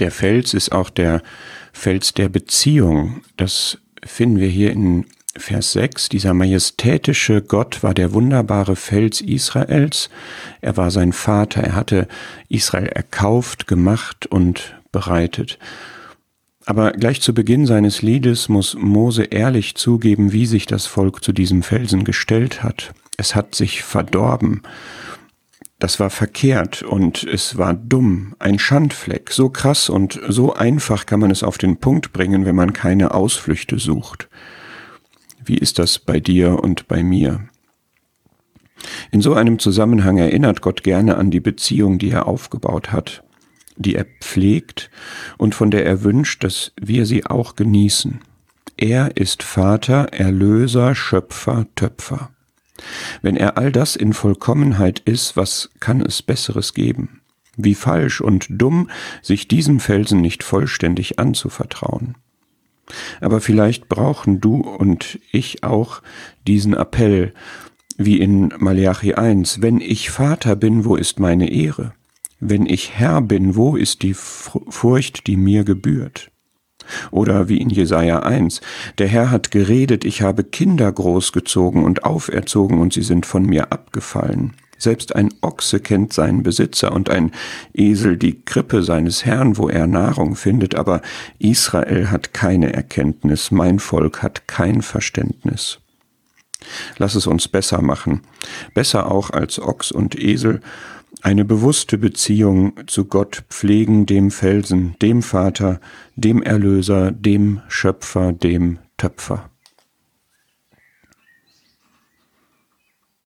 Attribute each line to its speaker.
Speaker 1: Der Fels ist auch der Fels der Beziehung. Das finden wir hier in Vers 6. Dieser majestätische Gott war der wunderbare Fels Israels. Er war sein Vater. Er hatte Israel erkauft, gemacht und bereitet. Aber gleich zu Beginn seines Liedes muss Mose ehrlich zugeben, wie sich das Volk zu diesem Felsen gestellt hat. Es hat sich verdorben. Das war verkehrt und es war dumm, ein Schandfleck, so krass und so einfach kann man es auf den Punkt bringen, wenn man keine Ausflüchte sucht. Wie ist das bei dir und bei mir? In so einem Zusammenhang erinnert Gott gerne an die Beziehung, die er aufgebaut hat, die er pflegt und von der er wünscht, dass wir sie auch genießen. Er ist Vater, Erlöser, Schöpfer, Töpfer. Wenn er all das in Vollkommenheit ist, was kann es Besseres geben? Wie falsch und dumm, sich diesem Felsen nicht vollständig anzuvertrauen. Aber vielleicht brauchen du und ich auch diesen Appell, wie in Malachi 1, wenn ich Vater bin, wo ist meine Ehre? Wenn ich Herr bin, wo ist die Furcht, die mir gebührt? Oder wie in Jesaja 1, der Herr hat geredet, ich habe Kinder großgezogen und auferzogen und sie sind von mir abgefallen. Selbst ein Ochse kennt seinen Besitzer und ein Esel die Krippe seines Herrn, wo er Nahrung findet, aber Israel hat keine Erkenntnis, mein Volk hat kein Verständnis. Lass es uns besser machen, besser auch als Ochs und Esel, eine bewusste Beziehung zu Gott pflegen, dem Felsen, dem Vater, dem Erlöser, dem Schöpfer, dem Töpfer.